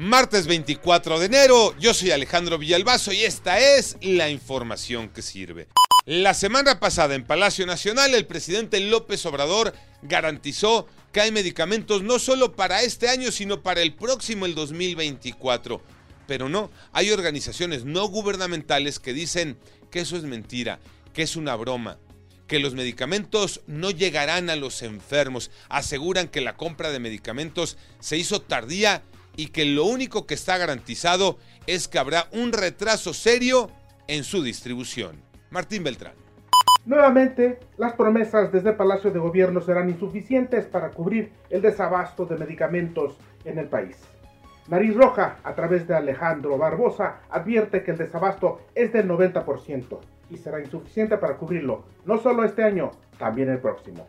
Martes 24 de enero, yo soy Alejandro Villalbazo y esta es la información que sirve. La semana pasada en Palacio Nacional el presidente López Obrador garantizó que hay medicamentos no solo para este año, sino para el próximo, el 2024. Pero no, hay organizaciones no gubernamentales que dicen que eso es mentira, que es una broma, que los medicamentos no llegarán a los enfermos. Aseguran que la compra de medicamentos se hizo tardía y que lo único que está garantizado es que habrá un retraso serio en su distribución. Martín Beltrán. Nuevamente, las promesas desde Palacio de Gobierno serán insuficientes para cubrir el desabasto de medicamentos en el país. Nariz Roja, a través de Alejandro Barbosa, advierte que el desabasto es del 90% y será insuficiente para cubrirlo, no solo este año, también el próximo.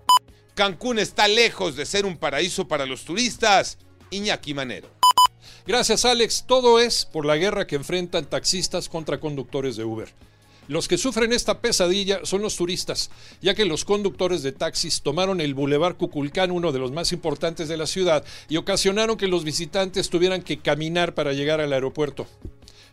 Cancún está lejos de ser un paraíso para los turistas. Iñaki Manero. Gracias Alex, todo es por la guerra que enfrentan taxistas contra conductores de Uber. Los que sufren esta pesadilla son los turistas, ya que los conductores de taxis tomaron el Boulevard Cuculcán, uno de los más importantes de la ciudad, y ocasionaron que los visitantes tuvieran que caminar para llegar al aeropuerto.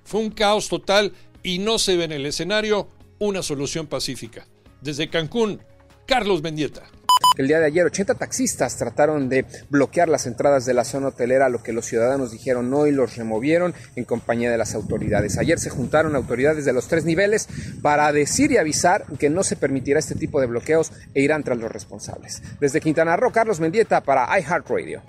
Fue un caos total y no se ve en el escenario una solución pacífica. Desde Cancún, Carlos Mendieta. El día de ayer 80 taxistas trataron de bloquear las entradas de la zona hotelera, lo que los ciudadanos dijeron no y los removieron en compañía de las autoridades. Ayer se juntaron autoridades de los tres niveles para decir y avisar que no se permitirá este tipo de bloqueos e irán tras los responsables. Desde Quintana Roo, Carlos Mendieta para iHeartRadio.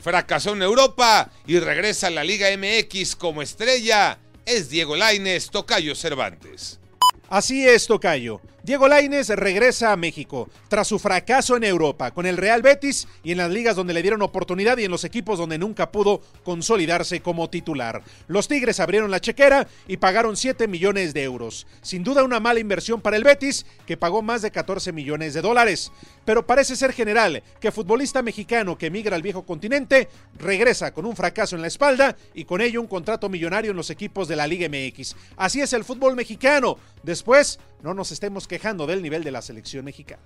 Fracasó en Europa y regresa a la Liga MX como estrella. Es Diego Laines, Tocayo Cervantes. Así es, Tocayo. Diego Lainez regresa a México tras su fracaso en Europa con el Real Betis y en las ligas donde le dieron oportunidad y en los equipos donde nunca pudo consolidarse como titular. Los Tigres abrieron la chequera y pagaron 7 millones de euros. Sin duda una mala inversión para el Betis que pagó más de 14 millones de dólares. Pero parece ser general que futbolista mexicano que emigra al viejo continente regresa con un fracaso en la espalda y con ello un contrato millonario en los equipos de la Liga MX. Así es el fútbol mexicano. Después no nos estemos quejando del nivel de la selección mexicana.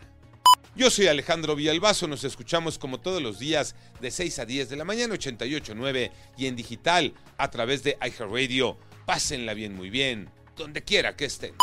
Yo soy Alejandro Villalbazo, nos escuchamos como todos los días de 6 a 10 de la mañana 88.9 y en digital a través de iHeartRadio. Pásenla bien, muy bien, donde quiera que estén.